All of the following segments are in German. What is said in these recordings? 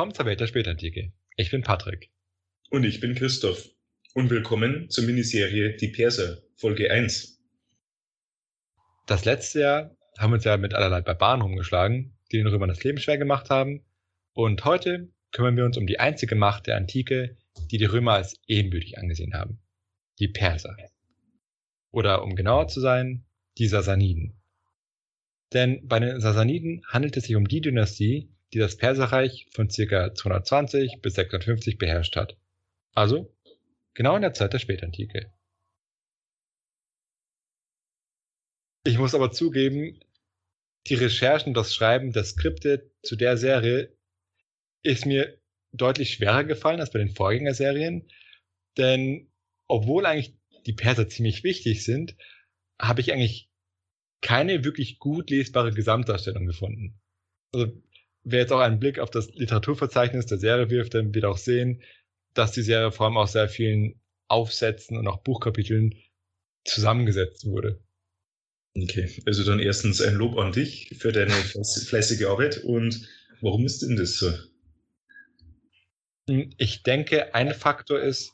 Willkommen zur Welt der Spätantike. Ich bin Patrick. Und ich bin Christoph. Und willkommen zur Miniserie Die Perser, Folge 1. Das letzte Jahr haben wir uns ja mit allerlei Barbaren rumgeschlagen, die den Römern das Leben schwer gemacht haben. Und heute kümmern wir uns um die einzige Macht der Antike, die die Römer als ebenbürtig angesehen haben. Die Perser. Oder um genauer zu sein, die Sassaniden. Denn bei den Sassaniden handelt es sich um die Dynastie, die das Perserreich von ca. 220 bis 650 beherrscht hat. Also genau in der Zeit der Spätantike. Ich muss aber zugeben, die Recherchen, das Schreiben der Skripte zu der Serie ist mir deutlich schwerer gefallen als bei den Vorgängerserien, denn obwohl eigentlich die Perser ziemlich wichtig sind, habe ich eigentlich keine wirklich gut lesbare Gesamtdarstellung gefunden. Also wer jetzt auch einen Blick auf das Literaturverzeichnis der Serie wirft, dann wird auch sehen, dass die Serie vor allem aus sehr vielen Aufsätzen und auch Buchkapiteln zusammengesetzt wurde. Okay, also dann erstens ein Lob an dich für deine fleißige Arbeit und warum ist denn das so? Ich denke, ein Faktor ist,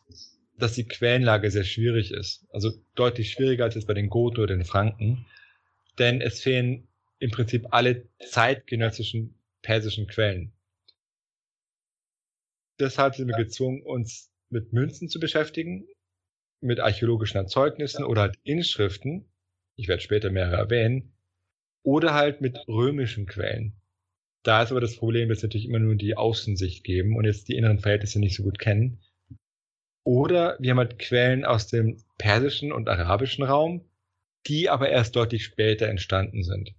dass die Quellenlage sehr schwierig ist. Also deutlich schwieriger als jetzt bei den Goten oder den Franken. Denn es fehlen im Prinzip alle zeitgenössischen persischen Quellen. Deshalb sind wir gezwungen, uns mit Münzen zu beschäftigen, mit archäologischen Erzeugnissen oder halt Inschriften, ich werde später mehrere erwähnen, oder halt mit römischen Quellen. Da ist aber das Problem, dass wir natürlich immer nur die Außensicht geben und jetzt die inneren Verhältnisse nicht so gut kennen. Oder wir haben halt Quellen aus dem persischen und arabischen Raum, die aber erst deutlich später entstanden sind.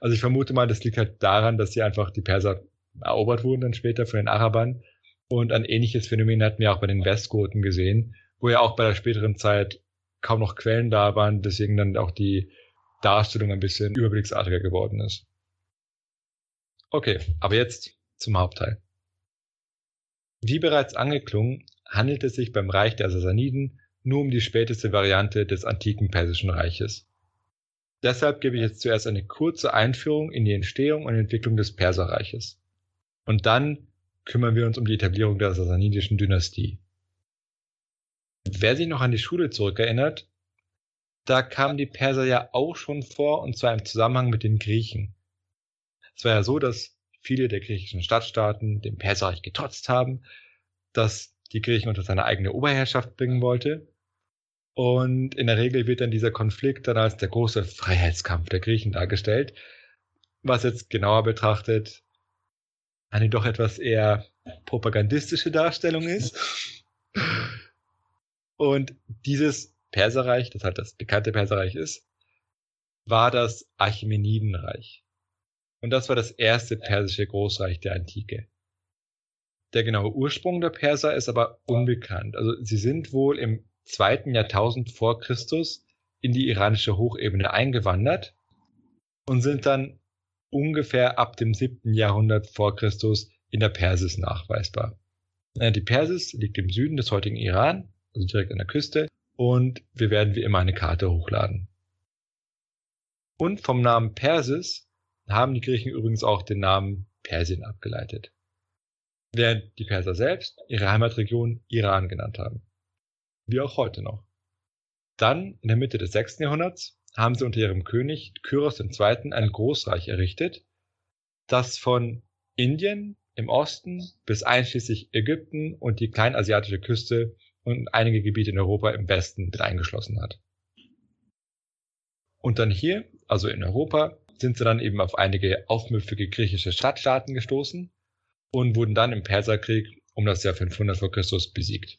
Also ich vermute mal, das liegt halt daran, dass sie einfach die Perser erobert wurden dann später von den Arabern. Und ein ähnliches Phänomen hatten wir auch bei den Westgoten gesehen, wo ja auch bei der späteren Zeit kaum noch Quellen da waren, deswegen dann auch die Darstellung ein bisschen überblicksartiger geworden ist. Okay, aber jetzt zum Hauptteil. Wie bereits angeklungen, handelt es sich beim Reich der Sassaniden nur um die späteste Variante des antiken Persischen Reiches. Deshalb gebe ich jetzt zuerst eine kurze Einführung in die Entstehung und Entwicklung des Perserreiches. Und dann kümmern wir uns um die Etablierung der sassanidischen Dynastie. Wer sich noch an die Schule zurückerinnert, da kamen die Perser ja auch schon vor und zwar im Zusammenhang mit den Griechen. Es war ja so, dass viele der griechischen Stadtstaaten dem Perserreich getrotzt haben, dass die Griechen unter seine eigene Oberherrschaft bringen wollte und in der Regel wird dann dieser Konflikt dann als der große Freiheitskampf der Griechen dargestellt, was jetzt genauer betrachtet eine doch etwas eher propagandistische Darstellung ist. Und dieses Perserreich, das halt das bekannte Perserreich ist, war das Achämenidenreich. Und das war das erste persische Großreich der Antike. Der genaue Ursprung der Perser ist aber unbekannt. Also sie sind wohl im zweiten Jahrtausend vor Christus in die iranische Hochebene eingewandert und sind dann ungefähr ab dem siebten Jahrhundert vor Christus in der Persis nachweisbar. Äh, die Persis liegt im Süden des heutigen Iran, also direkt an der Küste, und wir werden wie immer eine Karte hochladen. Und vom Namen Persis haben die Griechen übrigens auch den Namen Persien abgeleitet, während die Perser selbst ihre Heimatregion Iran genannt haben wie auch heute noch. Dann, in der Mitte des 6. Jahrhunderts, haben sie unter ihrem König Kyros II. ein Großreich errichtet, das von Indien im Osten bis einschließlich Ägypten und die kleinasiatische Küste und einige Gebiete in Europa im Westen mit eingeschlossen hat. Und dann hier, also in Europa, sind sie dann eben auf einige aufmüpfige griechische Stadtstaaten gestoßen und wurden dann im Perserkrieg um das Jahr 500 vor Christus besiegt.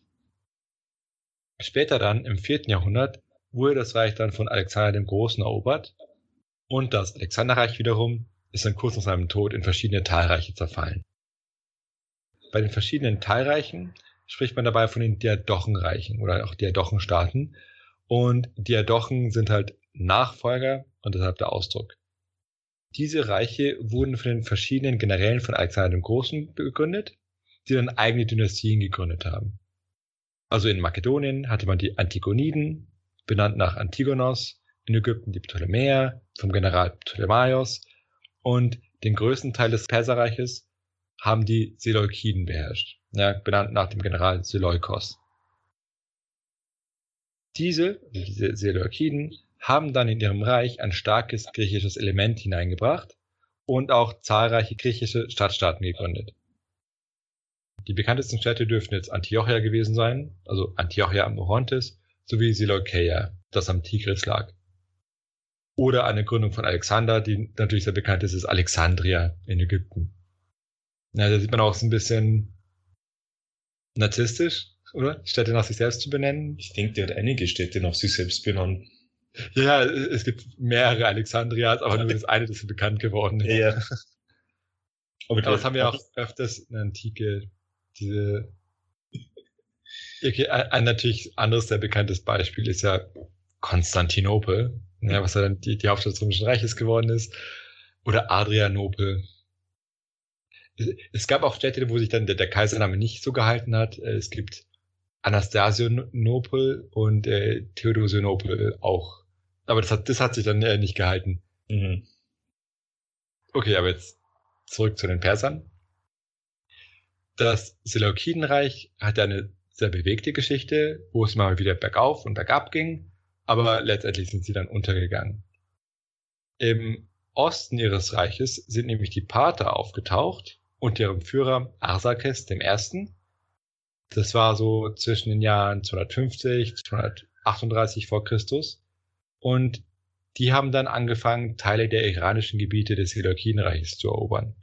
Später dann, im vierten Jahrhundert, wurde das Reich dann von Alexander dem Großen erobert und das Alexanderreich wiederum ist dann kurz nach seinem Tod in verschiedene Teilreiche zerfallen. Bei den verschiedenen Teilreichen spricht man dabei von den Diadochenreichen oder auch Diadochenstaaten und Diadochen sind halt Nachfolger und deshalb der Ausdruck. Diese Reiche wurden von den verschiedenen Generälen von Alexander dem Großen begründet, die dann eigene Dynastien gegründet haben. Also in Makedonien hatte man die Antigoniden, benannt nach Antigonos, in Ägypten die Ptolemäer vom General Ptolemaios und den größten Teil des Perserreiches haben die Seleukiden beherrscht, ja, benannt nach dem General Seleukos. Diese, diese Seleukiden, haben dann in ihrem Reich ein starkes griechisches Element hineingebracht und auch zahlreiche griechische Stadtstaaten gegründet. Die bekanntesten Städte dürften jetzt Antiochia gewesen sein, also Antiochia am Orontes, sowie Seleukeia, das am Tigris lag. Oder eine Gründung von Alexander, die natürlich sehr bekannt ist, ist Alexandria in Ägypten. Ja, da sieht man auch so ein bisschen narzisstisch, oder? Städte nach sich selbst zu benennen. Ich denke, der hat einige Städte nach sich selbst benannt. Ja, es gibt mehrere Alexandrias, aber nur das eine, das ist bekannt geworden ist. Ja. Aber, aber das haben wir auch öfters in der Antike, diese Okay, ein natürlich anderes sehr bekanntes Beispiel ist ja Konstantinopel, ja, was ja dann die, die Hauptstadt des Römischen Reiches geworden ist, oder Adrianopel. Es gab auch Städte, wo sich dann der, der Kaisername nicht so gehalten hat. Es gibt Anastasionopel und äh, Theodosionopel auch. Aber das hat, das hat sich dann äh, nicht gehalten. Mhm. Okay, aber jetzt zurück zu den Persern. Das Seleukidenreich hatte eine sehr bewegte Geschichte, wo es mal wieder bergauf und bergab ging, aber letztendlich sind sie dann untergegangen. Im Osten ihres Reiches sind nämlich die Parther aufgetaucht und ihrem Führer Arsakes I. Das war so zwischen den Jahren 250, 238 vor Christus. Und die haben dann angefangen, Teile der iranischen Gebiete des Seleukidenreiches zu erobern.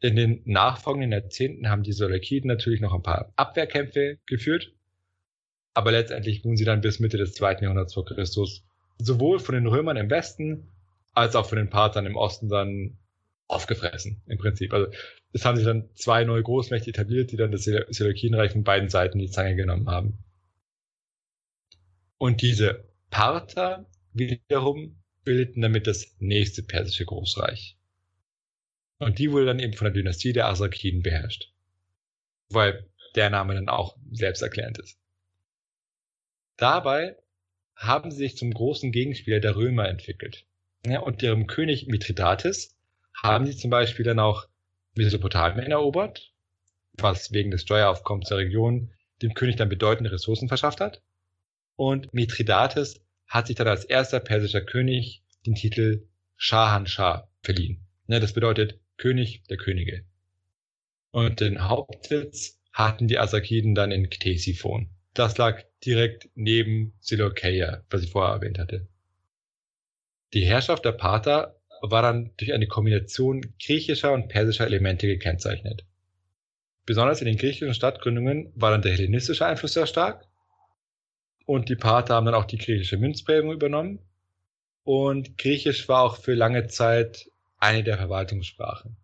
In den nachfolgenden Jahrzehnten haben die Seleukiden natürlich noch ein paar Abwehrkämpfe geführt, aber letztendlich wurden sie dann bis Mitte des zweiten Jahrhunderts vor Christus sowohl von den Römern im Westen als auch von den Parthern im Osten dann aufgefressen, im Prinzip. Also es haben sich dann zwei neue Großmächte etabliert, die dann das Seleukidenreich von beiden Seiten die Zange genommen haben. Und diese Parther wiederum bildeten damit das nächste persische Großreich. Und die wurde dann eben von der Dynastie der Arsakiden beherrscht. Weil der Name dann auch selbsterklärend ist. Dabei haben sie sich zum großen Gegenspieler der Römer entwickelt. Ja, und ihrem König Mithridates haben sie zum Beispiel dann auch Mesopotamien erobert, was wegen des Steueraufkommens der Region dem König dann bedeutende Ressourcen verschafft hat. Und Mithridates hat sich dann als erster persischer König den Titel Shahanshah verliehen. Ja, das bedeutet König der Könige. Und den Hauptsitz hatten die Asakiden dann in Ktesiphon. Das lag direkt neben Seleukeia, was ich vorher erwähnt hatte. Die Herrschaft der Parther war dann durch eine Kombination griechischer und persischer Elemente gekennzeichnet. Besonders in den griechischen Stadtgründungen war dann der hellenistische Einfluss sehr stark und die Parther haben dann auch die griechische Münzprägung übernommen und Griechisch war auch für lange Zeit eine der Verwaltungssprachen.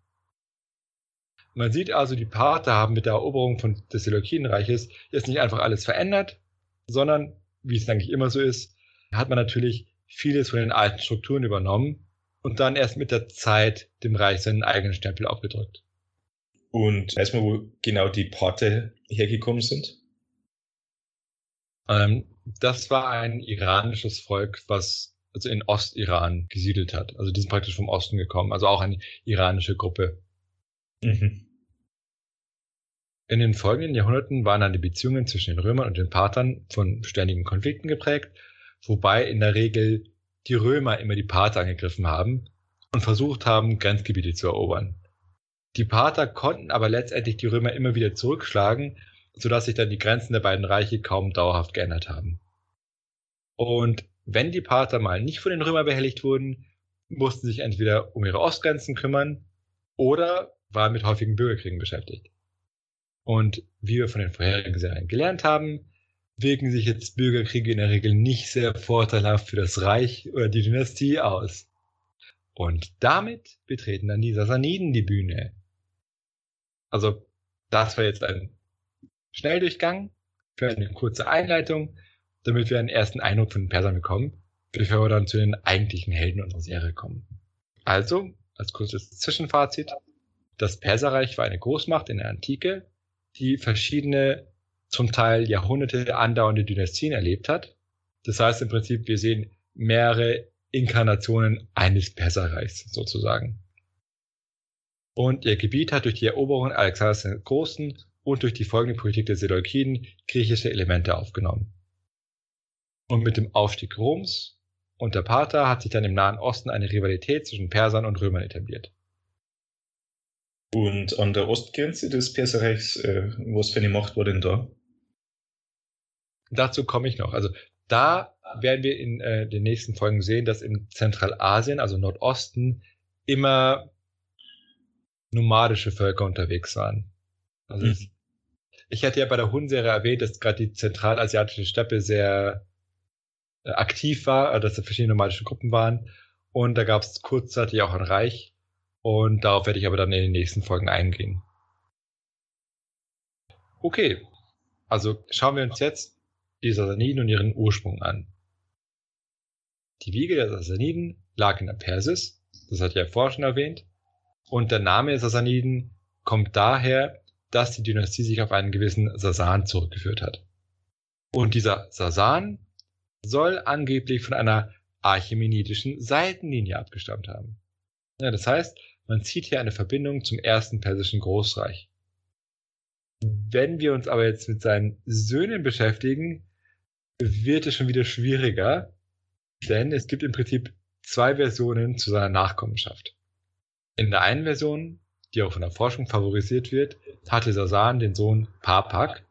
Man sieht also, die Parther haben mit der Eroberung von des Seleukidenreiches jetzt nicht einfach alles verändert, sondern, wie es eigentlich immer so ist, hat man natürlich vieles von den alten Strukturen übernommen und dann erst mit der Zeit dem Reich seinen eigenen Stempel aufgedrückt. Und weiß man, wo genau die Parther hergekommen sind? Ähm, das war ein iranisches Volk, was also in Ostiran gesiedelt hat. Also die sind praktisch vom Osten gekommen, also auch eine iranische Gruppe. Mhm. In den folgenden Jahrhunderten waren dann die Beziehungen zwischen den Römern und den Parthern von ständigen Konflikten geprägt, wobei in der Regel die Römer immer die Parther angegriffen haben und versucht haben, Grenzgebiete zu erobern. Die Parther konnten aber letztendlich die Römer immer wieder zurückschlagen, sodass sich dann die Grenzen der beiden Reiche kaum dauerhaft geändert haben. Und wenn die Parther mal nicht von den Römern behelligt wurden, mussten sich entweder um ihre Ostgrenzen kümmern oder waren mit häufigen Bürgerkriegen beschäftigt. Und wie wir von den vorherigen Serien gelernt haben, wirken sich jetzt Bürgerkriege in der Regel nicht sehr vorteilhaft für das Reich oder die Dynastie aus. Und damit betreten dann die Sassaniden die Bühne. Also, das war jetzt ein Schnelldurchgang für eine kurze Einleitung damit wir einen ersten Eindruck von den Persern bekommen, bevor wir dann zu den eigentlichen Helden unserer Serie kommen. Also, als kurzes Zwischenfazit, das Perserreich war eine Großmacht in der Antike, die verschiedene, zum Teil Jahrhunderte andauernde Dynastien erlebt hat. Das heißt im Prinzip, wir sehen mehrere Inkarnationen eines Perserreichs sozusagen. Und ihr Gebiet hat durch die Eroberung Alexanders den Großen und durch die folgende Politik der Seleukiden griechische Elemente aufgenommen. Und mit dem Aufstieg Roms und der Parther hat sich dann im Nahen Osten eine Rivalität zwischen Persern und Römern etabliert. Und an der Ostgrenze des Perserreichs, äh, was für eine Macht war denn da? Dazu komme ich noch. Also da werden wir in äh, den nächsten Folgen sehen, dass in Zentralasien, also Nordosten, immer nomadische Völker unterwegs waren. Also mhm. ich hatte ja bei der Hun-Serie erwähnt, dass gerade die zentralasiatische Steppe sehr aktiv war, äh, dass da verschiedene nomadische Gruppen waren. Und da gab es kurzzeitig auch ein Reich. Und darauf werde ich aber dann in den nächsten Folgen eingehen. Okay, also schauen wir uns jetzt die Sassaniden und ihren Ursprung an. Die Wiege der Sassaniden lag in der Persis, das hat ja vorher schon erwähnt, und der Name der Sassaniden kommt daher, dass die Dynastie sich auf einen gewissen Sasan zurückgeführt hat. Und dieser Sasan soll angeblich von einer archimenidischen Seitenlinie abgestammt haben. Ja, das heißt, man zieht hier eine Verbindung zum ersten persischen Großreich. Wenn wir uns aber jetzt mit seinen Söhnen beschäftigen, wird es schon wieder schwieriger, denn es gibt im Prinzip zwei Versionen zu seiner Nachkommenschaft. In der einen Version, die auch von der Forschung favorisiert wird, hatte Sasan den Sohn Papak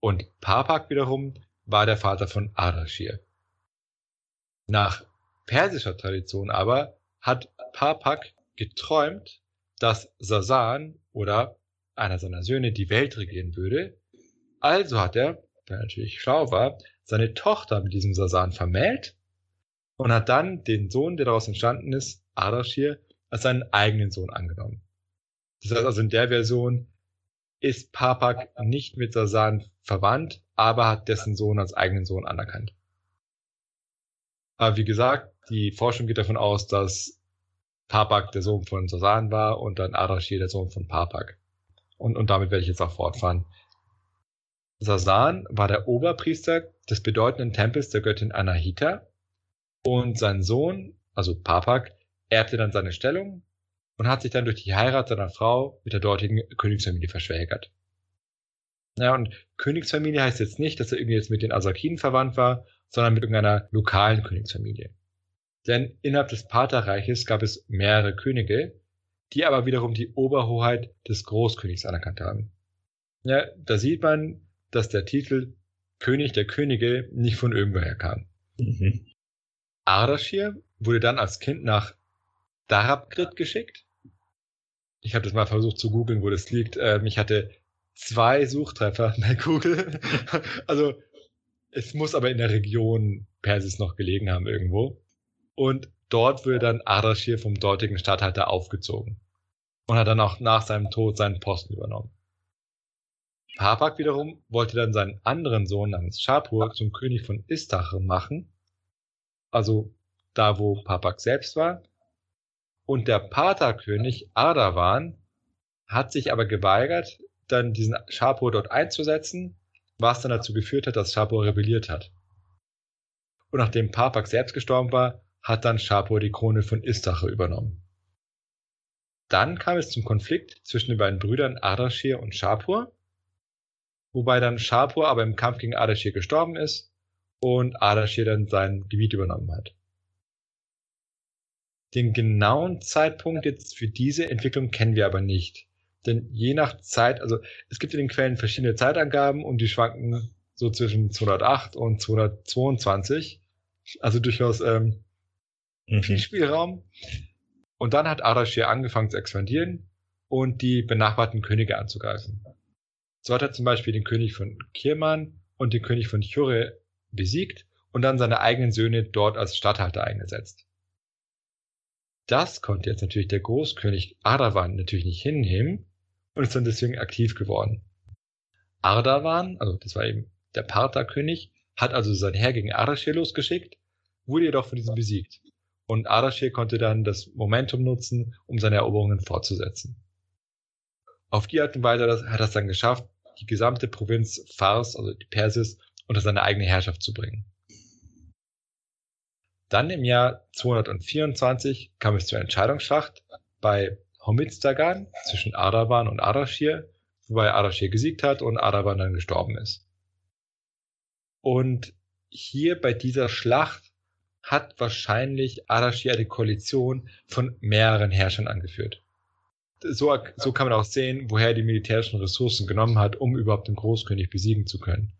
und Papak wiederum war der Vater von Ardashir. Nach persischer Tradition aber hat Papak geträumt, dass Sasan oder einer seiner Söhne die Welt regieren würde. Also hat er, der natürlich schlau war, seine Tochter mit diesem Sasan vermählt und hat dann den Sohn, der daraus entstanden ist, Ardashir, als seinen eigenen Sohn angenommen. Das heißt also in der Version ist Papak nicht mit Sasan verwandt, aber hat dessen Sohn als eigenen Sohn anerkannt. Aber wie gesagt, die Forschung geht davon aus, dass Papak der Sohn von Sasan war und dann Ardashir der Sohn von Papak. Und, und damit werde ich jetzt auch fortfahren. Sasan war der Oberpriester des bedeutenden Tempels der Göttin Anahita und sein Sohn, also Papak, erbte dann seine Stellung und hat sich dann durch die Heirat seiner Frau mit der dortigen Königsfamilie verschwägert. Ja, und Königsfamilie heißt jetzt nicht, dass er irgendwie jetzt mit den Asakiden verwandt war, sondern mit irgendeiner lokalen Königsfamilie. Denn innerhalb des Paterreiches gab es mehrere Könige, die aber wiederum die Oberhoheit des Großkönigs anerkannt haben. Ja, da sieht man, dass der Titel König der Könige nicht von irgendwoher kam. Mhm. Ardashir wurde dann als Kind nach Darabgrid geschickt. Ich habe das mal versucht zu googeln, wo das liegt. Ähm, ich hatte zwei Suchtreffer bei Google. also es muss aber in der Region Persis noch gelegen haben irgendwo. Und dort wurde dann Ardashir vom dortigen Statthalter aufgezogen und hat dann auch nach seinem Tod seinen Posten übernommen. Papak wiederum wollte dann seinen anderen Sohn namens Shapur zum König von Istachar machen, also da wo Papak selbst war. Und der Paterkönig Ardawan hat sich aber geweigert, dann diesen Shapur dort einzusetzen, was dann dazu geführt hat, dass Shapur rebelliert hat. Und nachdem Papak selbst gestorben war, hat dann Shapur die Krone von Istachar übernommen. Dann kam es zum Konflikt zwischen den beiden Brüdern Ardashir und Shapur, wobei dann Shapur aber im Kampf gegen Ardashir gestorben ist und Ardashir dann sein Gebiet übernommen hat. Den genauen Zeitpunkt jetzt für diese Entwicklung kennen wir aber nicht. Denn je nach Zeit, also es gibt in den Quellen verschiedene Zeitangaben und die schwanken so zwischen 208 und 222. Also durchaus ähm, mhm. viel Spielraum. Und dann hat Ardashir angefangen zu expandieren und die benachbarten Könige anzugreifen. So hat er zum Beispiel den König von Kirman und den König von Chure besiegt und dann seine eigenen Söhne dort als Statthalter eingesetzt. Das konnte jetzt natürlich der Großkönig Ardavan natürlich nicht hinnehmen und ist dann deswegen aktiv geworden. Ardavan, also das war eben der Partherkönig, hat also sein Heer gegen Ardashir losgeschickt, wurde jedoch von diesem besiegt. Und Ardashir konnte dann das Momentum nutzen, um seine Eroberungen fortzusetzen. Auf die Art und Weise hat er es dann geschafft, die gesamte Provinz Fars, also die Persis, unter seine eigene Herrschaft zu bringen. Dann im Jahr 224 kam es zur Entscheidungsschlacht bei Homizdagan zwischen Ardaban und Ardashir, wobei Ardashir gesiegt hat und Ardaban dann gestorben ist. Und hier bei dieser Schlacht hat wahrscheinlich Ardashir eine Koalition von mehreren Herrschern angeführt. So, so kann man auch sehen, woher er die militärischen Ressourcen genommen hat, um überhaupt den Großkönig besiegen zu können.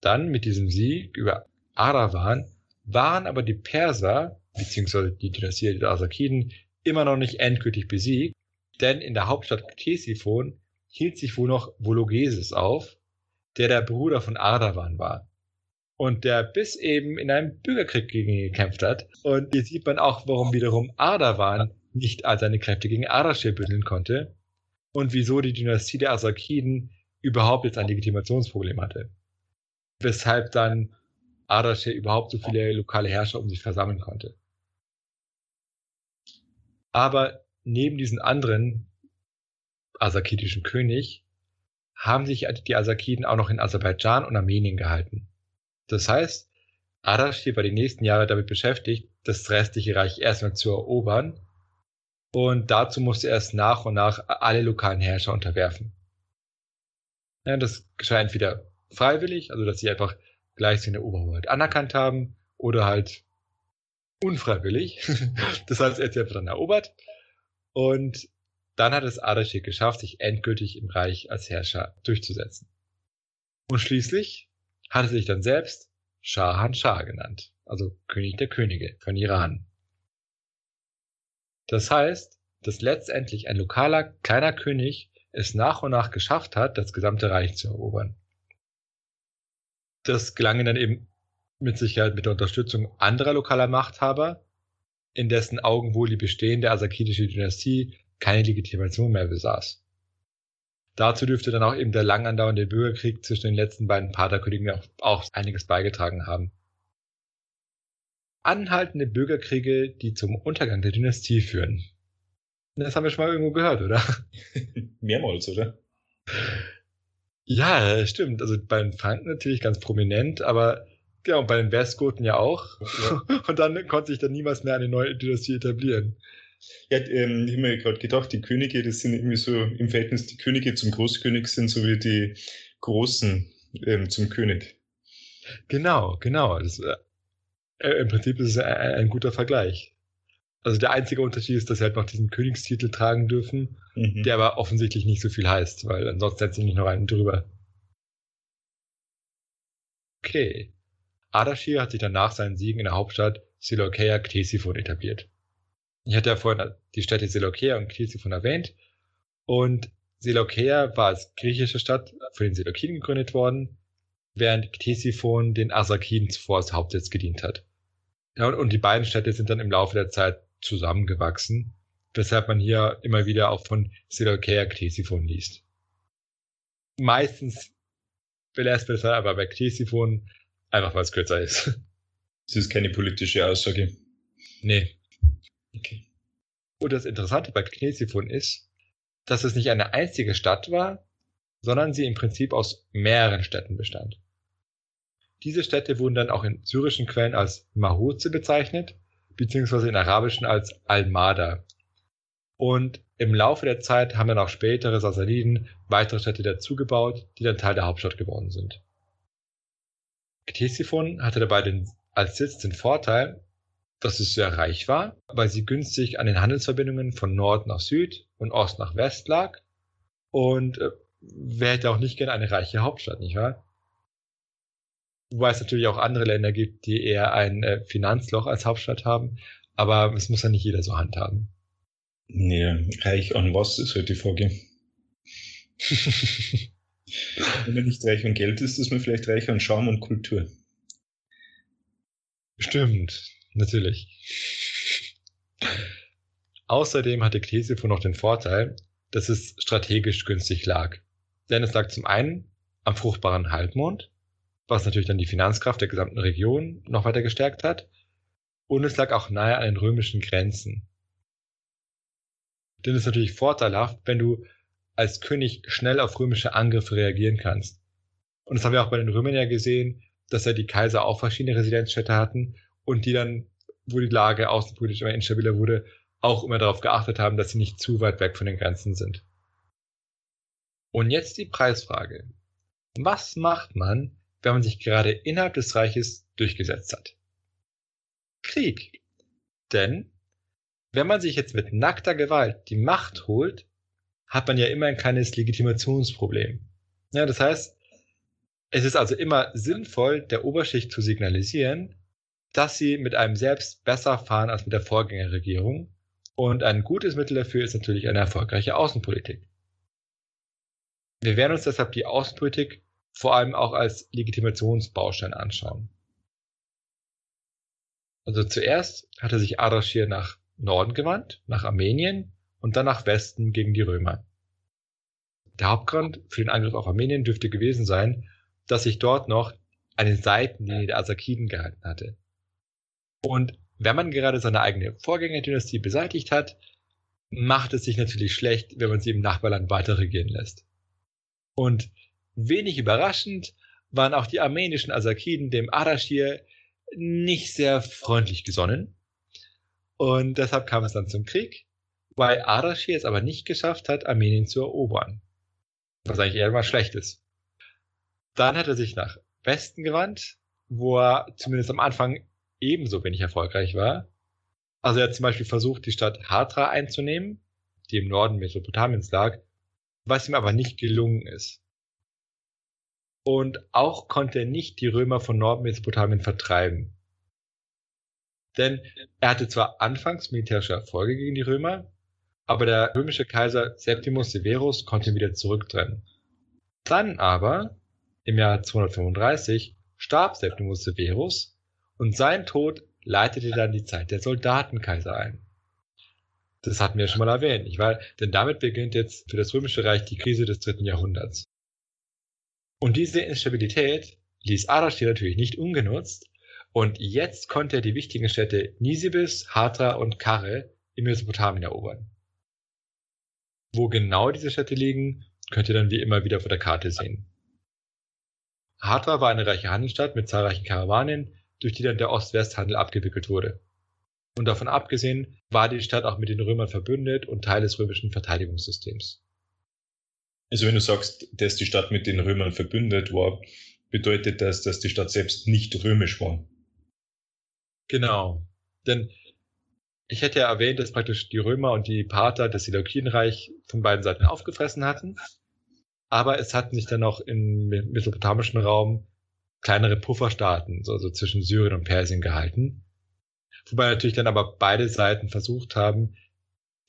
Dann mit diesem Sieg über Arawan waren aber die Perser, beziehungsweise die Dynastie der Arsakiden, immer noch nicht endgültig besiegt, denn in der Hauptstadt Ktesiphon hielt sich wohl noch Vologeses auf, der der Bruder von Ardawan war. Und der bis eben in einem Bürgerkrieg gegen ihn gekämpft hat. Und hier sieht man auch, warum wiederum Ardawan nicht all seine Kräfte gegen Ardashir bündeln konnte und wieso die Dynastie der Arsakiden überhaupt jetzt ein Legitimationsproblem hatte. Weshalb dann Ardashir überhaupt so viele lokale Herrscher um sich versammeln konnte. Aber neben diesen anderen asakidischen König haben sich die Asakiden auch noch in Aserbaidschan und Armenien gehalten. Das heißt, Ardashir war die nächsten Jahre damit beschäftigt, das restliche Reich erstmal zu erobern und dazu musste er erst nach und nach alle lokalen Herrscher unterwerfen. Ja, das geschah entweder freiwillig, also dass sie einfach gleich seine Oberhoheit anerkannt haben, oder halt unfreiwillig. das heißt, er hat sie einfach dann erobert. Und dann hat es Ardashir geschafft, sich endgültig im Reich als Herrscher durchzusetzen. Und schließlich hat er sich dann selbst Shahan Shah genannt, also König der Könige von Iran. Das heißt, dass letztendlich ein lokaler kleiner König es nach und nach geschafft hat, das gesamte Reich zu erobern. Das gelang ihm dann eben mit Sicherheit mit der Unterstützung anderer lokaler Machthaber, in dessen Augen wohl die bestehende asakidische Dynastie keine Legitimation mehr besaß. Dazu dürfte dann auch eben der lang andauernde Bürgerkrieg zwischen den letzten beiden Paterkönigen auch, auch einiges beigetragen haben. Anhaltende Bürgerkriege, die zum Untergang der Dynastie führen. Das haben wir schon mal irgendwo gehört, oder? Mehrmals, oder? Ja, stimmt. Also bei den Franken natürlich ganz prominent, aber genau, bei den Westgoten ja auch. Ja. Und dann konnte sich dann niemals mehr eine neue Dynastie etablieren. Ja, ähm, ich habe mir gerade gedacht, die Könige, das sind irgendwie so im Verhältnis, die Könige zum Großkönig sind so wie die Großen ähm, zum König. Genau, genau. Das, äh, Im Prinzip ist es ein, ein, guter Vergleich. Also der einzige Unterschied ist, dass sie halt noch diesen Königstitel tragen dürfen, mhm. der aber offensichtlich nicht so viel heißt, weil ansonsten setzt sich nicht noch einen drüber. Okay. Ardashir hat sich dann nach seinen Siegen in der Hauptstadt Seleukeia Ktesiphon etabliert. Ich hatte ja vorhin die Städte Seleukeia und Ktesiphon erwähnt. Und Seleukeia war als griechische Stadt für den Seleukiden gegründet worden, während Ktesiphon den Arsakiden zuvor als Hauptsitz gedient hat. Ja, und, und die beiden Städte sind dann im Laufe der Zeit zusammengewachsen, weshalb man hier immer wieder auch von Seleukeia Ktesiphon liest. Meistens belässt man es aber bei Ktesiphon einfach, weil es kürzer ist. Das ist keine politische Aussage. Nee. Okay. Und das Interessante bei Ktesiphon ist, dass es nicht eine einzige Stadt war, sondern sie im Prinzip aus mehreren Städten bestand. Diese Städte wurden dann auch in syrischen Quellen als Mahuze bezeichnet, beziehungsweise in arabischen als Al-Mada. Und im Laufe der Zeit haben dann auch spätere Sassaniden weitere Städte dazugebaut, die dann Teil der Hauptstadt geworden sind. Ktesiphon hatte dabei den, als Sitz den Vorteil, dass es sehr reich war, weil sie günstig an den Handelsverbindungen von Nord nach Süd und Ost nach West lag. Und äh, wer hätte auch nicht gerne eine reiche Hauptstadt, nicht wahr? Wobei es natürlich auch andere Länder gibt, die eher ein äh, Finanzloch als Hauptstadt haben, aber es muss ja nicht jeder so handhaben. Nee, reich an was ist halt die Frage. Wenn man nicht reich an Geld ist, ist man vielleicht reich an Charme und Kultur. Stimmt, natürlich. Außerdem hatte Ctesiphon noch den Vorteil, dass es strategisch günstig lag. Denn es lag zum einen am fruchtbaren Halbmond, was natürlich dann die Finanzkraft der gesamten Region noch weiter gestärkt hat, und es lag auch nahe an den römischen Grenzen. Denn es ist natürlich vorteilhaft, wenn du als König schnell auf römische Angriffe reagieren kannst. Und das haben wir auch bei den Römern ja gesehen, dass ja die Kaiser auch verschiedene Residenzstädte hatten und die dann, wo die Lage außenpolitisch immer instabiler wurde, auch immer darauf geachtet haben, dass sie nicht zu weit weg von den Grenzen sind. Und jetzt die Preisfrage. Was macht man, wenn man sich gerade innerhalb des Reiches durchgesetzt hat? Krieg. Denn wenn man sich jetzt mit nackter Gewalt die Macht holt, hat man ja immer ein kleines Legitimationsproblem. Ja, das heißt, es ist also immer sinnvoll, der Oberschicht zu signalisieren, dass sie mit einem selbst besser fahren als mit der Vorgängerregierung. Und ein gutes Mittel dafür ist natürlich eine erfolgreiche Außenpolitik. Wir werden uns deshalb die Außenpolitik vor allem auch als Legitimationsbaustein anschauen. Also zuerst hatte sich Ardashir nach Norden gewandt, nach Armenien und dann nach Westen gegen die Römer. Der Hauptgrund für den Angriff auf Armenien dürfte gewesen sein, dass sich dort noch eine Seitenlinie der Asakiden gehalten hatte. Und wenn man gerade seine eigene Vorgängerdynastie beseitigt hat, macht es sich natürlich schlecht, wenn man sie im Nachbarland weiter regieren lässt. Und wenig überraschend waren auch die armenischen Asakiden dem Ardashir nicht sehr freundlich gesonnen. Und deshalb kam es dann zum Krieg, weil Ardashir es aber nicht geschafft hat, Armenien zu erobern. Was eigentlich eher mal schlecht ist. Dann hat er sich nach Westen gewandt, wo er zumindest am Anfang ebenso wenig erfolgreich war. Also er hat zum Beispiel versucht, die Stadt Hatra einzunehmen, die im Norden Mesopotamiens lag, was ihm aber nicht gelungen ist. Und auch konnte er nicht die Römer von Nordmesopotamien vertreiben. Denn er hatte zwar anfangs militärische Erfolge gegen die Römer, aber der römische Kaiser Septimus Severus konnte ihn wieder zurücktrennen. Dann aber, im Jahr 235, starb Septimus Severus und sein Tod leitete dann die Zeit der Soldatenkaiser ein. Das hatten wir schon mal erwähnt, nicht wahr? Denn damit beginnt jetzt für das Römische Reich die Krise des dritten Jahrhunderts. Und diese Instabilität ließ Ardashir natürlich nicht ungenutzt und jetzt konnte er die wichtigen Städte Nisibis, Hatra und Karre in Mesopotamien erobern. Wo genau diese Städte liegen, könnt ihr dann wie immer wieder auf der Karte sehen. Hatra war eine reiche Handelsstadt mit zahlreichen Karawanen, durch die dann der Ost-West-Handel abgewickelt wurde. Und davon abgesehen war die Stadt auch mit den Römern verbündet und Teil des römischen Verteidigungssystems. Also wenn du sagst, dass die Stadt mit den Römern verbündet war, bedeutet das, dass die Stadt selbst nicht römisch war. Genau. Denn ich hätte ja erwähnt, dass praktisch die Römer und die Parther das Seleukidenreich von beiden Seiten aufgefressen hatten. Aber es hatten sich dann noch im mesopotamischen Raum kleinere Pufferstaaten, so, so zwischen Syrien und Persien gehalten. Wobei natürlich dann aber beide Seiten versucht haben,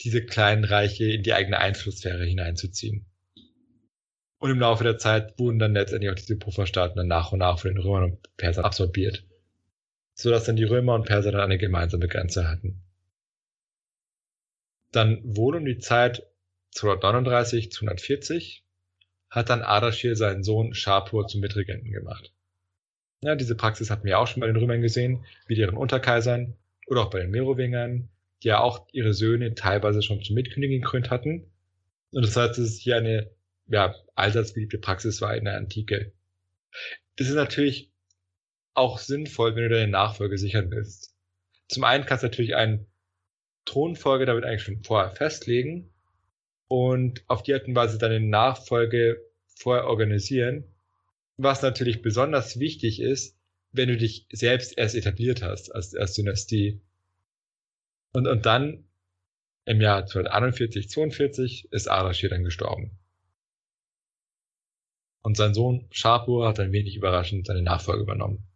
diese kleinen Reiche in die eigene Einflusssphäre hineinzuziehen. Und im Laufe der Zeit wurden dann letztendlich auch diese Pufferstaaten dann nach und nach von den Römern und Persern absorbiert. Sodass dann die Römer und Perser dann eine gemeinsame Grenze hatten. Dann wohl um die Zeit 239, 240 hat dann Ardashir seinen Sohn Shapur zum Mitregenten gemacht. Ja, diese Praxis hatten wir auch schon bei den Römern gesehen, wie deren Unterkaisern oder auch bei den Merowingern, die ja auch ihre Söhne teilweise schon zum Mitkönigen gekrönt hatten. Und das heißt, es ist hier eine ja, allseits beliebte Praxis war in der Antike. Das ist natürlich auch sinnvoll, wenn du deine Nachfolge sichern willst. Zum einen kannst du natürlich einen Thronfolge damit eigentlich schon vorher festlegen und auf die Art und Weise deine Nachfolge vorher organisieren, was natürlich besonders wichtig ist, wenn du dich selbst erst etabliert hast als, als Dynastie. Und, und dann im Jahr 241, 42 ist Arashir dann gestorben. Und sein Sohn Shapur hat ein wenig überraschend seine Nachfolge übernommen.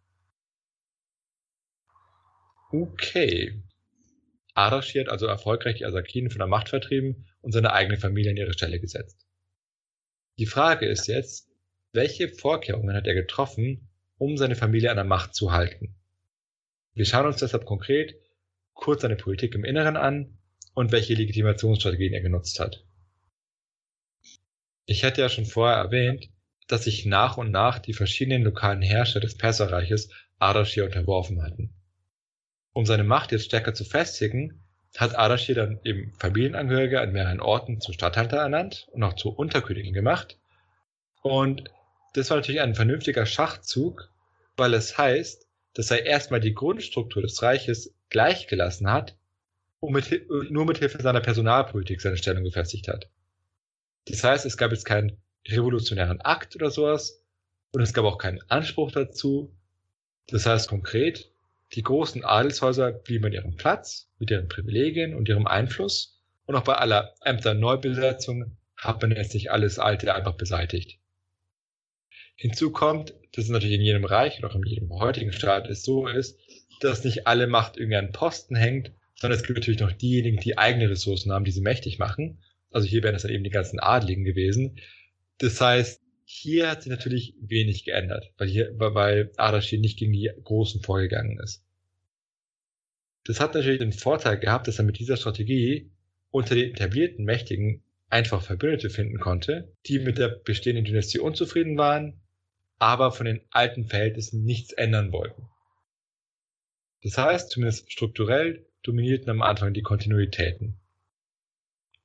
Okay. Ardashir hat also erfolgreich die Asakiden von der Macht vertrieben und seine eigene Familie an ihre Stelle gesetzt. Die Frage ist jetzt, welche Vorkehrungen hat er getroffen, um seine Familie an der Macht zu halten? Wir schauen uns deshalb konkret kurz seine Politik im Inneren an und welche Legitimationsstrategien er genutzt hat. Ich hätte ja schon vorher erwähnt, dass sich nach und nach die verschiedenen lokalen Herrscher des Perserreiches Ardashir unterworfen hatten um seine Macht jetzt stärker zu festigen, hat Ardashir dann eben Familienangehörige an mehreren Orten zum Statthalter ernannt und auch zur Unterkönigin gemacht. Und das war natürlich ein vernünftiger Schachzug, weil es heißt, dass er erstmal die Grundstruktur des Reiches gleich gelassen hat, und mit, nur mit Hilfe seiner Personalpolitik seine Stellung gefestigt hat. Das heißt, es gab jetzt keinen revolutionären Akt oder sowas und es gab auch keinen Anspruch dazu. Das heißt konkret, die großen Adelshäuser blieben an ihrem Platz mit ihren Privilegien und ihrem Einfluss und auch bei aller Ämterneubesetzung hat man jetzt nicht alles Alte einfach beseitigt. Hinzu kommt, dass es natürlich in jedem Reich oder auch in jedem heutigen Staat es so ist, dass nicht alle Macht irgendwie an Posten hängt, sondern es gibt natürlich noch diejenigen, die eigene Ressourcen haben, die sie mächtig machen. Also hier wären es dann eben die ganzen Adligen gewesen. Das heißt, hier hat sich natürlich wenig geändert, weil hier, weil Ardashir nicht gegen die Großen vorgegangen ist. Das hat natürlich den Vorteil gehabt, dass er mit dieser Strategie unter den etablierten Mächtigen einfach Verbündete finden konnte, die mit der bestehenden Dynastie unzufrieden waren, aber von den alten Verhältnissen nichts ändern wollten. Das heißt, zumindest strukturell dominierten am Anfang die Kontinuitäten.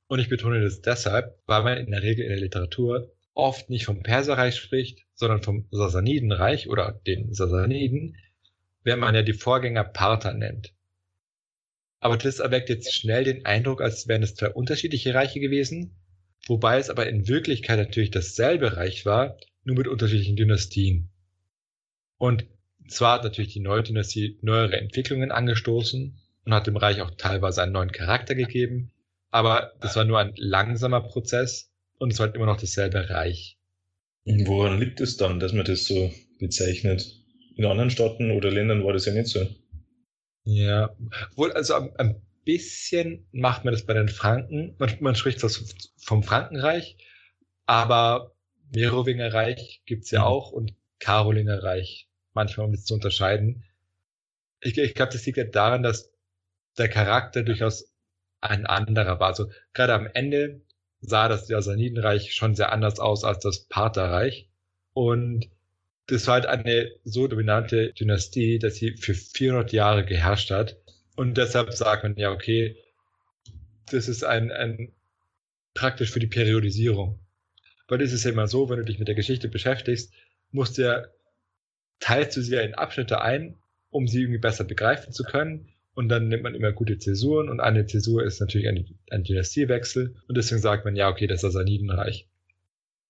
Und ich betone das deshalb, weil man in der Regel in der Literatur oft nicht vom Perserreich spricht, sondern vom Sassanidenreich oder den Sassaniden, während man ja die Vorgänger Parther nennt. Aber das erweckt jetzt schnell den Eindruck, als wären es zwei unterschiedliche Reiche gewesen, wobei es aber in Wirklichkeit natürlich dasselbe Reich war, nur mit unterschiedlichen Dynastien. Und zwar hat natürlich die neue Dynastie neuere Entwicklungen angestoßen und hat dem Reich auch teilweise einen neuen Charakter gegeben, aber das war nur ein langsamer Prozess und es war halt immer noch dasselbe Reich. Woran liegt es dann, dass man das so bezeichnet? In anderen Staaten oder Ländern war das ja nicht so. Ja, wohl, also ein, bisschen macht man das bei den Franken. Man, man spricht das vom Frankenreich, aber Merowingerreich gibt's ja mhm. auch und Karolingerreich manchmal, um es zu unterscheiden. Ich, ich glaube, das liegt ja daran, dass der Charakter durchaus ein anderer war. Also gerade am Ende sah das Jasanidenreich schon sehr anders aus als das Partherreich. Und das war halt eine so dominante Dynastie, dass sie für 400 Jahre geherrscht hat. Und deshalb sagt man ja, okay, das ist ein, ein praktisch für die Periodisierung. Weil es ist ja immer so, wenn du dich mit der Geschichte beschäftigst, musst du ja, teilst du sie ja in Abschnitte ein, um sie irgendwie besser begreifen zu können. Und dann nimmt man immer gute Zäsuren und eine Zäsur ist natürlich ein, ein Dynastiewechsel. Und deswegen sagt man, ja, okay, das Sasanidenreich.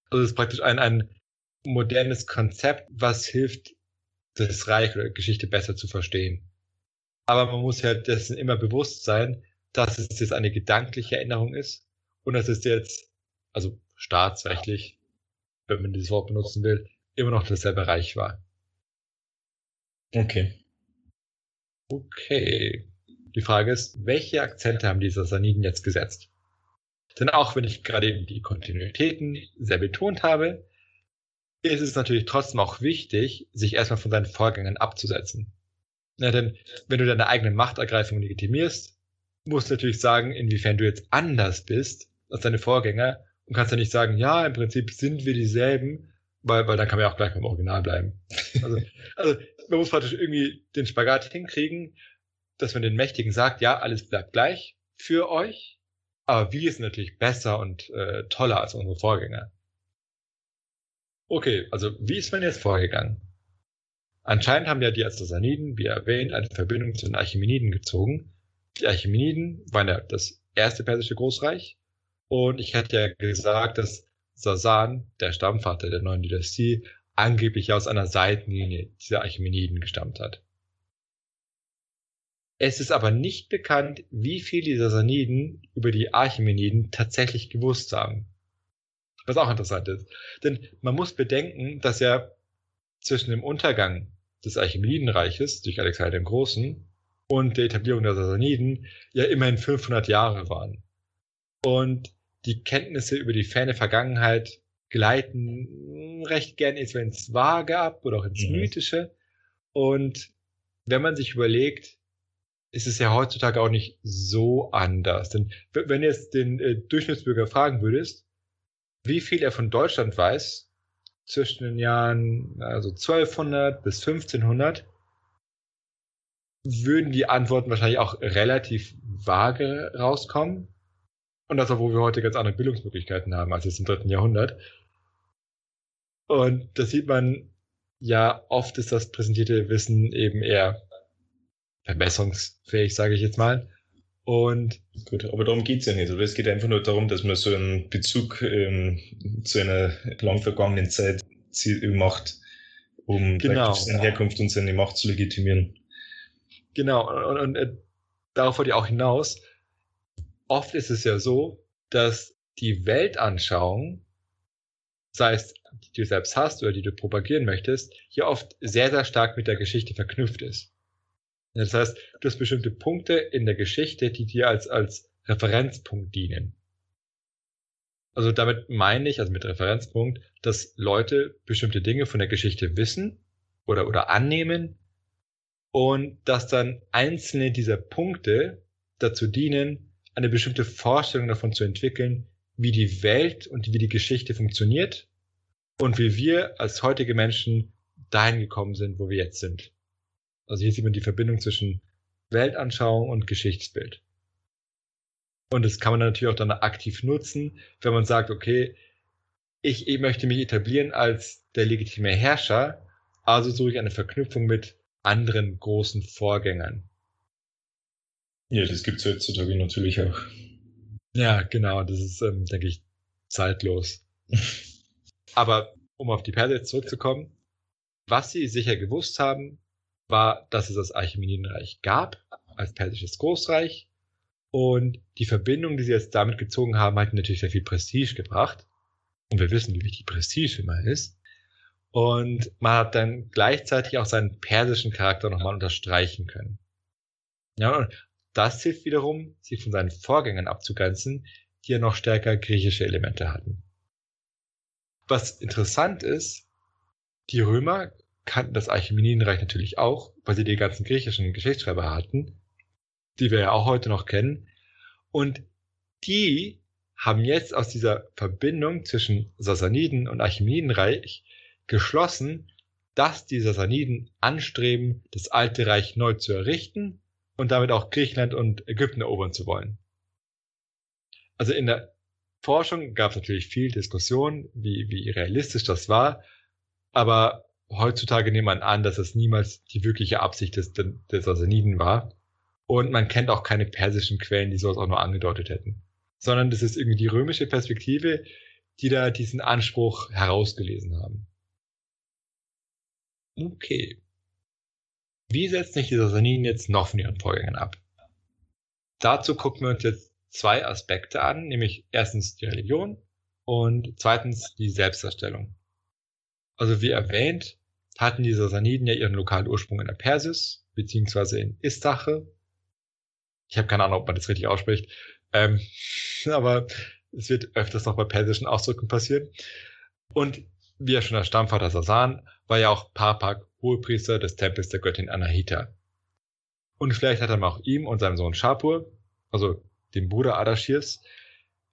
Also das ist praktisch ein, ein modernes Konzept, was hilft, das Reich oder Geschichte besser zu verstehen. Aber man muss ja dessen immer bewusst sein, dass es jetzt eine gedankliche Änderung ist und dass es jetzt, also staatsrechtlich, wenn man dieses Wort benutzen will, immer noch dasselbe Reich war. Okay. Okay. Die Frage ist, welche Akzente haben die Sassaniden jetzt gesetzt? Denn auch wenn ich gerade eben die Kontinuitäten sehr betont habe, ist es natürlich trotzdem auch wichtig, sich erstmal von seinen Vorgängern abzusetzen. Ja, denn wenn du deine eigene Machtergreifung legitimierst, musst du natürlich sagen, inwiefern du jetzt anders bist als deine Vorgänger und kannst ja nicht sagen, ja, im Prinzip sind wir dieselben, weil, weil dann kann man ja auch gleich beim Original bleiben. Also, also man muss praktisch irgendwie den Spagat hinkriegen, dass man den Mächtigen sagt, ja, alles bleibt gleich für euch, aber wir sind natürlich besser und äh, toller als unsere Vorgänger. Okay, also wie ist man jetzt vorgegangen? Anscheinend haben ja die Astasaniden, wie erwähnt, eine Verbindung zu den Archimeniden gezogen. Die Archimeniden waren ja das erste persische Großreich. Und ich hatte ja gesagt, dass Sasan, der Stammvater der neuen Dynastie, angeblich aus einer Seitenlinie dieser Archimeniden gestammt hat. Es ist aber nicht bekannt, wie viel die Sasaniden über die Archimeniden tatsächlich gewusst haben. Was auch interessant ist. Denn man muss bedenken, dass ja zwischen dem Untergang des Archimedidenreiches durch Alexander den Großen und der Etablierung der Sassaniden ja immerhin 500 Jahre waren. Und die Kenntnisse über die ferne Vergangenheit gleiten recht gern ins Vage ab oder auch ins mhm. Mythische. Und wenn man sich überlegt, ist es ja heutzutage auch nicht so anders. Denn wenn du jetzt den äh, Durchschnittsbürger fragen würdest, wie viel er von Deutschland weiß, zwischen den Jahren also 1200 bis 1500, würden die Antworten wahrscheinlich auch relativ vage rauskommen. Und das, obwohl wir heute ganz andere Bildungsmöglichkeiten haben als jetzt im dritten Jahrhundert. Und das sieht man ja, oft ist das präsentierte Wissen eben eher verbesserungsfähig, sage ich jetzt mal. Und Gut, aber darum geht's ja nicht, oder? Es geht einfach nur darum, dass man so einen Bezug ähm, zu einer lang vergangenen Zeit macht, um Genau. seine Herkunft und seine Macht zu legitimieren. Genau, und, und äh, darauf wollte ich auch hinaus. Oft ist es ja so, dass die Weltanschauung, sei es die du selbst hast oder die du propagieren möchtest, hier oft sehr, sehr stark mit der Geschichte verknüpft ist. Das heißt, du hast bestimmte Punkte in der Geschichte, die dir als, als Referenzpunkt dienen. Also damit meine ich, also mit Referenzpunkt, dass Leute bestimmte Dinge von der Geschichte wissen oder, oder annehmen und dass dann einzelne dieser Punkte dazu dienen, eine bestimmte Vorstellung davon zu entwickeln, wie die Welt und wie die Geschichte funktioniert und wie wir als heutige Menschen dahin gekommen sind, wo wir jetzt sind. Also hier sieht man die Verbindung zwischen Weltanschauung und Geschichtsbild. Und das kann man natürlich auch dann aktiv nutzen, wenn man sagt, okay, ich, ich möchte mich etablieren als der legitime Herrscher, also suche ich eine Verknüpfung mit anderen großen Vorgängern. Ja, das gibt's heutzutage natürlich auch. Ja, genau, das ist, ähm, denke ich, zeitlos. Aber um auf die jetzt zurückzukommen, was sie sicher gewusst haben, war, dass es das Achämenidenreich gab, als persisches Großreich. Und die Verbindung, die sie jetzt damit gezogen haben, hat natürlich sehr viel Prestige gebracht. Und wir wissen, wie wichtig Prestige immer ist. Und man hat dann gleichzeitig auch seinen persischen Charakter nochmal unterstreichen können. Ja, und das hilft wiederum, sich von seinen Vorgängern abzugrenzen, die ja noch stärker griechische Elemente hatten. Was interessant ist, die Römer kannten das Achämenidenreich natürlich auch, weil sie die ganzen griechischen Geschichtsschreiber hatten, die wir ja auch heute noch kennen. Und die haben jetzt aus dieser Verbindung zwischen Sassaniden und Achämenidenreich geschlossen, dass die Sassaniden anstreben, das alte Reich neu zu errichten und damit auch Griechenland und Ägypten erobern zu wollen. Also in der Forschung gab es natürlich viel Diskussion, wie, wie realistisch das war, aber heutzutage nimmt man an, dass es niemals die wirkliche Absicht des, des Sassaniden war. Und man kennt auch keine persischen Quellen, die sowas auch nur angedeutet hätten. Sondern das ist irgendwie die römische Perspektive, die da diesen Anspruch herausgelesen haben. Okay. Wie setzen sich die Sassaniden jetzt noch von ihren Vorgängern ab? Dazu gucken wir uns jetzt zwei Aspekte an, nämlich erstens die Religion und zweitens die Selbstdarstellung. Also wie erwähnt, hatten die Sassaniden ja ihren lokalen Ursprung in der Persis, beziehungsweise in Istache. Ich habe keine Ahnung, ob man das richtig ausspricht, ähm, aber es wird öfters noch bei persischen Ausdrücken passieren. Und wie ja schon der Stammvater Sasan, war ja auch Parpak Hohepriester des Tempels der Göttin Anahita. Und vielleicht hat er auch ihm und seinem Sohn Shapur, also dem Bruder Adashirs,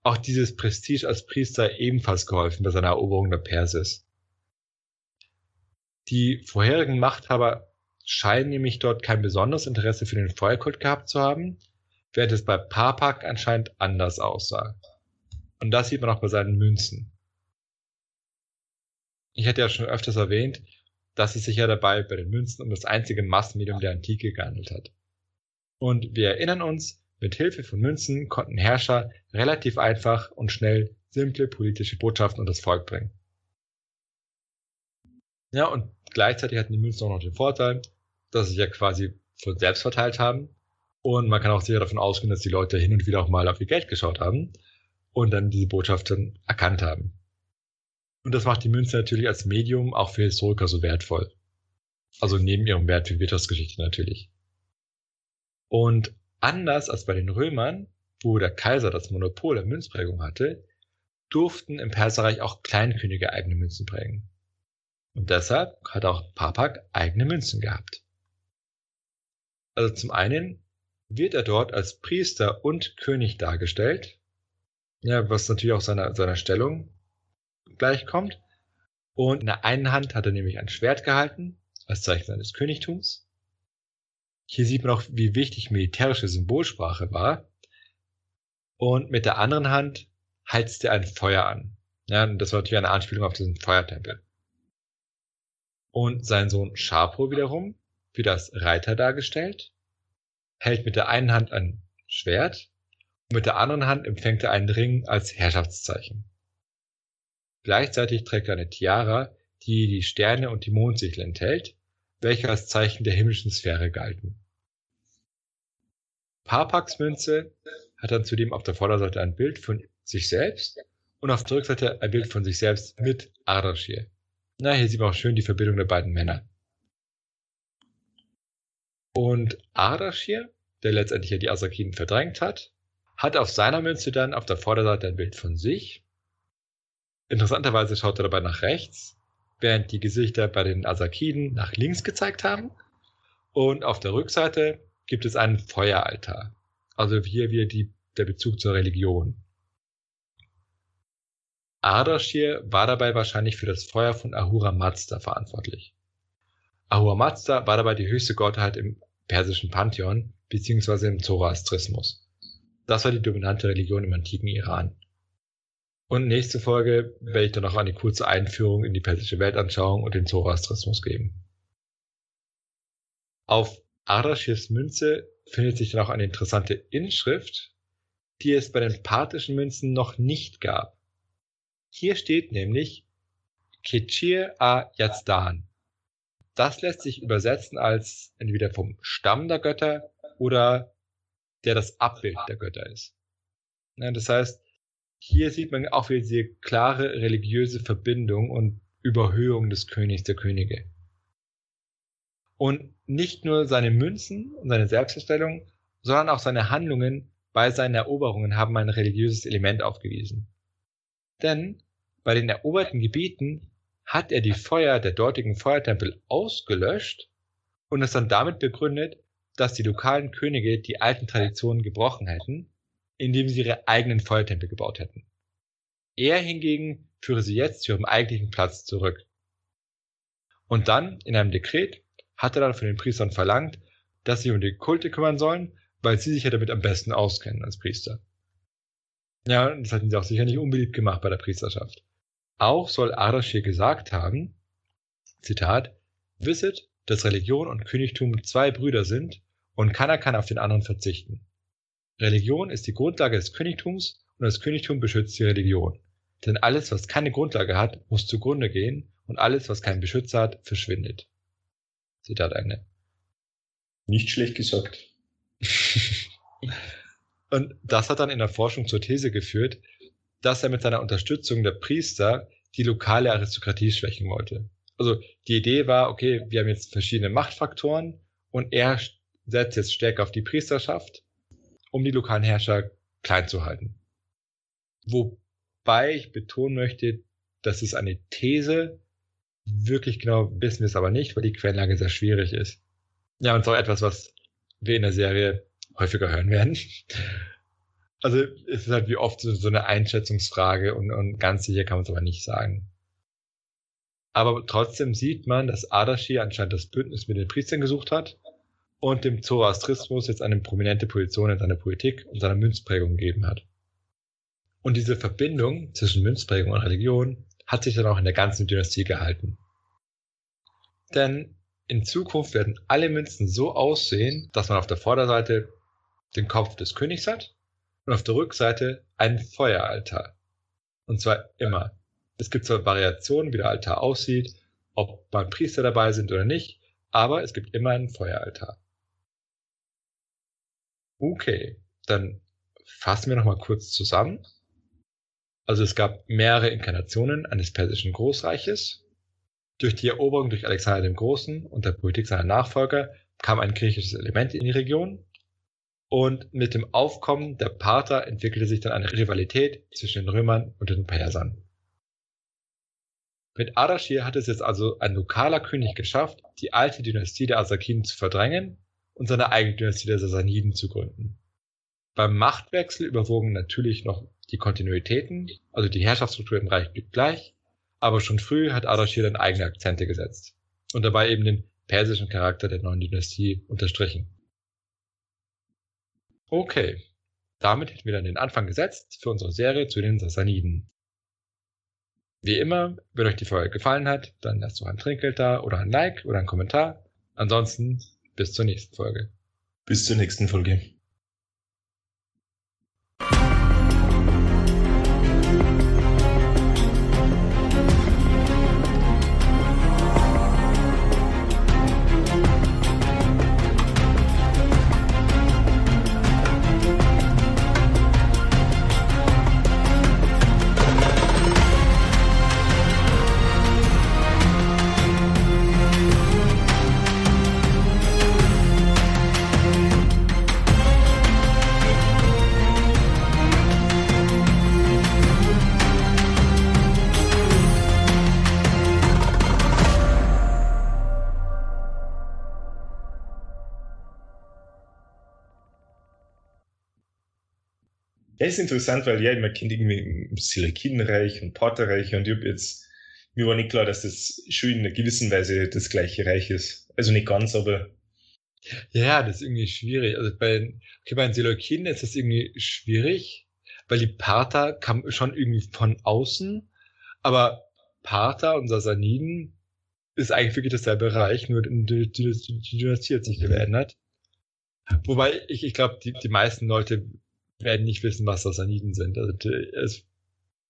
auch dieses Prestige als Priester ebenfalls geholfen bei seiner Eroberung der Persis. Die vorherigen Machthaber scheinen nämlich dort kein besonderes Interesse für den Feuerkult gehabt zu haben, während es bei Parpak anscheinend anders aussah. Und das sieht man auch bei seinen Münzen. Ich hatte ja schon öfters erwähnt, dass es sich ja dabei bei den Münzen um das einzige Massenmedium der Antike gehandelt hat. Und wir erinnern uns, mit Hilfe von Münzen konnten Herrscher relativ einfach und schnell simple politische Botschaften unter das Volk bringen. Ja, und gleichzeitig hatten die Münzen auch noch den Vorteil, dass sie sich ja quasi von selbst verteilt haben. Und man kann auch sicher davon ausgehen, dass die Leute hin und wieder auch mal auf ihr Geld geschaut haben und dann diese Botschaften erkannt haben. Und das macht die Münze natürlich als Medium auch für Historiker so wertvoll. Also neben ihrem Wert für Wirtschaftsgeschichte natürlich. Und anders als bei den Römern, wo der Kaiser das Monopol der Münzprägung hatte, durften im Perserreich auch Kleinkönige eigene Münzen prägen. Und deshalb hat auch Papak eigene Münzen gehabt. Also zum einen wird er dort als Priester und König dargestellt, ja, was natürlich auch seiner, seiner Stellung gleichkommt. Und in der einen Hand hat er nämlich ein Schwert gehalten, als Zeichen seines Königtums. Hier sieht man auch, wie wichtig militärische Symbolsprache war. Und mit der anderen Hand heizt er ein Feuer an. Ja, und das war natürlich eine Anspielung auf diesen Feuertempel. Und sein Sohn Sharpo wiederum, wie das Reiter dargestellt, hält mit der einen Hand ein Schwert und mit der anderen Hand empfängt er einen Ring als Herrschaftszeichen. Gleichzeitig trägt er eine Tiara, die die Sterne und die Mondsichel enthält, welche als Zeichen der himmlischen Sphäre galten. Parpax Münze hat dann zudem auf der Vorderseite ein Bild von sich selbst und auf der Rückseite ein Bild von sich selbst mit Ardashir. Na, hier sieht man auch schön die Verbindung der beiden Männer. Und Ardashir, der letztendlich ja die Asakiden verdrängt hat, hat auf seiner Münze dann auf der Vorderseite ein Bild von sich. Interessanterweise schaut er dabei nach rechts, während die Gesichter bei den Asakiden nach links gezeigt haben. Und auf der Rückseite gibt es einen Feueraltar. Also hier wieder die, der Bezug zur Religion. Ardashir war dabei wahrscheinlich für das Feuer von Ahura Mazda verantwortlich. Ahura Mazda war dabei die höchste Gottheit im persischen Pantheon bzw. im Zoroastrismus. Das war die dominante Religion im antiken Iran. Und nächste Folge werde ich dann noch eine kurze Einführung in die persische Weltanschauung und den Zoroastrismus geben. Auf Ardashirs Münze findet sich dann auch eine interessante Inschrift, die es bei den parthischen Münzen noch nicht gab. Hier steht nämlich Kechir a Yazdan. Das lässt sich übersetzen als entweder vom Stamm der Götter oder der das Abbild der Götter ist. Ja, das heißt, hier sieht man auch wieder diese klare religiöse Verbindung und Überhöhung des Königs der Könige. Und nicht nur seine Münzen und seine Selbstverstellung, sondern auch seine Handlungen bei seinen Eroberungen haben ein religiöses Element aufgewiesen. Denn bei den eroberten Gebieten hat er die Feuer der dortigen Feuertempel ausgelöscht und es dann damit begründet, dass die lokalen Könige die alten Traditionen gebrochen hätten, indem sie ihre eigenen Feuertempel gebaut hätten. Er hingegen führe sie jetzt zu ihrem eigentlichen Platz zurück. Und dann, in einem Dekret, hat er dann von den Priestern verlangt, dass sie um die Kulte kümmern sollen, weil sie sich ja damit am besten auskennen als Priester. Ja, das hatten sie auch sicher nicht unbeliebt gemacht bei der Priesterschaft. Auch soll Ardashir gesagt haben, Zitat, Wisset, dass Religion und Königtum zwei Brüder sind und keiner kann auf den anderen verzichten. Religion ist die Grundlage des Königtums und das Königtum beschützt die Religion. Denn alles, was keine Grundlage hat, muss zugrunde gehen und alles, was keinen Beschützer hat, verschwindet. Zitat Ende. Nicht schlecht gesagt. und das hat dann in der Forschung zur These geführt, dass er mit seiner Unterstützung der Priester die lokale Aristokratie schwächen wollte. Also die Idee war, okay, wir haben jetzt verschiedene Machtfaktoren und er setzt jetzt stärker auf die Priesterschaft, um die lokalen Herrscher klein zu halten. Wobei ich betonen möchte, das ist eine These. Wirklich genau wissen wir es aber nicht, weil die Quellenlage sehr schwierig ist. Ja, und so etwas, was wir in der Serie häufiger hören werden also es ist halt wie oft so, so eine Einschätzungsfrage und, und ganz sicher kann man es aber nicht sagen. Aber trotzdem sieht man, dass Ardashir anscheinend das Bündnis mit den Priestern gesucht hat und dem Zoroastrismus jetzt eine prominente Position in seiner Politik und seiner Münzprägung gegeben hat. Und diese Verbindung zwischen Münzprägung und Religion hat sich dann auch in der ganzen Dynastie gehalten. Denn in Zukunft werden alle Münzen so aussehen, dass man auf der Vorderseite den Kopf des Königs hat und auf der Rückseite ein Feueraltar. Und zwar immer. Es gibt zwar Variationen, wie der Altar aussieht, ob beim Priester dabei sind oder nicht, aber es gibt immer einen Feueraltar. Okay, dann fassen wir nochmal kurz zusammen. Also es gab mehrere Inkarnationen eines persischen Großreiches. Durch die Eroberung durch Alexander dem Großen und der Politik seiner Nachfolger kam ein griechisches Element in die Region, und mit dem Aufkommen der Parther entwickelte sich dann eine Rivalität zwischen den Römern und den Persern. Mit Ardashir hat es jetzt also ein lokaler König geschafft, die alte Dynastie der Asakiden zu verdrängen und seine eigene Dynastie der Sassaniden zu gründen. Beim Machtwechsel überwogen natürlich noch die Kontinuitäten, also die Herrschaftsstruktur im Reich blieb gleich, aber schon früh hat Ardashir dann eigene Akzente gesetzt und dabei eben den persischen Charakter der neuen Dynastie unterstrichen. Okay, damit hätten wir dann den Anfang gesetzt für unsere Serie zu den Sassaniden. Wie immer, wenn euch die Folge gefallen hat, dann lasst doch ein Trinkgeld da oder ein Like oder ein Kommentar. Ansonsten bis zur nächsten Folge. Bis zur nächsten Folge. Das ist interessant, weil ja, man kennt irgendwie Selekinenreich und Partherreich und ich habe jetzt, mir war nicht klar, dass das schon in einer gewissen Weise das gleiche Reich ist. Also nicht ganz, aber. Ja, das ist irgendwie schwierig. Also bei, okay, bei den Seleukiden ist das irgendwie schwierig, weil die Parther kamen schon irgendwie von außen, aber Parther und Sassaniden ist eigentlich wirklich dasselbe Reich, nur die, die, die Dynastie hat sich geändert. Wobei ich, ich glaube, die, die meisten Leute werden nicht wissen, was Sassaniden sind. Also das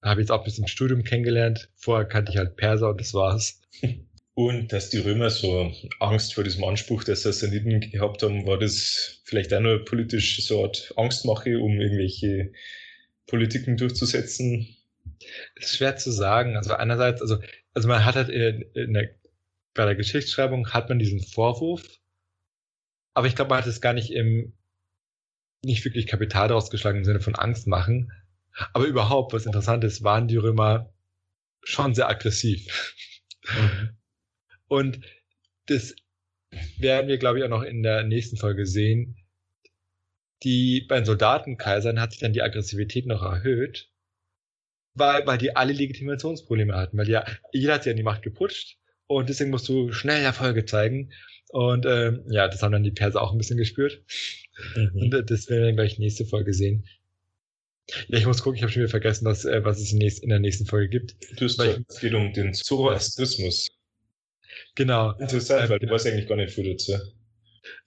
habe ich jetzt auch ein bisschen im Studium kennengelernt. Vorher kannte ich halt Perser und das war's. Und dass die Römer so Angst vor diesem Anspruch der Sassaniden gehabt haben, war das vielleicht auch nur politisch so eine Art Angstmache, um irgendwelche Politiken durchzusetzen? Das ist schwer zu sagen. Also einerseits, also, also man hat halt in, in der, bei der Geschichtsschreibung hat man diesen Vorwurf, aber ich glaube, man hat es gar nicht im, nicht wirklich Kapital daraus geschlagen im Sinne von Angst machen. Aber überhaupt, was interessant ist, waren die Römer schon sehr aggressiv. Mhm. Und das werden wir, glaube ich, auch noch in der nächsten Folge sehen. Die, bei den Soldatenkaisern hat sich dann die Aggressivität noch erhöht, weil, weil die alle Legitimationsprobleme hatten, weil ja, jeder hat sich an die Macht geputscht und deswegen musst du schnell Erfolge zeigen. Und ähm, ja, das haben dann die Perser auch ein bisschen gespürt. Mhm. Und äh, das werden wir dann gleich nächste Folge sehen. Ja, ich muss gucken, ich habe schon wieder vergessen, was, äh, was es in, der nächsten Folge gibt. Du hast weil es geht um den Zoroastrismus. Genau. Interessant, äh, weil du weißt eigentlich gar nicht viel dazu.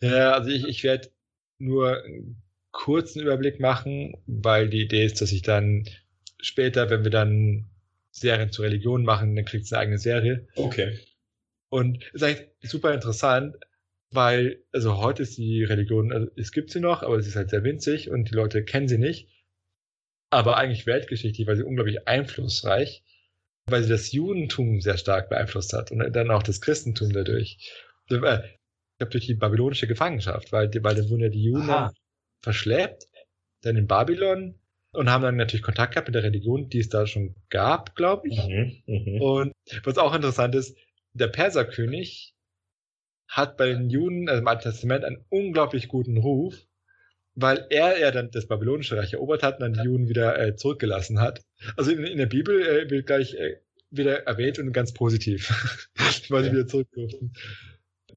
Ja, also ich, ich werde nur einen kurzen Überblick machen, weil die Idee ist, dass ich dann später, wenn wir dann Serien zur Religion machen, dann kriegt es eine eigene Serie. Okay. Und ist eigentlich super interessant, weil, also heute ist die Religion, also es gibt sie noch, aber sie ist halt sehr winzig und die Leute kennen sie nicht. Aber eigentlich weltgeschichtlich, weil sie unglaublich einflussreich, weil sie das Judentum sehr stark beeinflusst hat und dann auch das Christentum dadurch. Ich glaube, durch die babylonische Gefangenschaft, weil, weil dann wurden ja die Juden Aha. verschleppt, dann in Babylon und haben dann natürlich Kontakt gehabt mit der Religion, die es da schon gab, glaube ich. Mhm, mh. Und was auch interessant ist, der Perserkönig hat bei den Juden, also im Alten Testament, einen unglaublich guten Ruf, weil er ja dann das babylonische Reich erobert hat und dann die Juden wieder äh, zurückgelassen hat. Also in, in der Bibel äh, wird gleich äh, wieder erwähnt und ganz positiv, weil sie wieder zurück durften.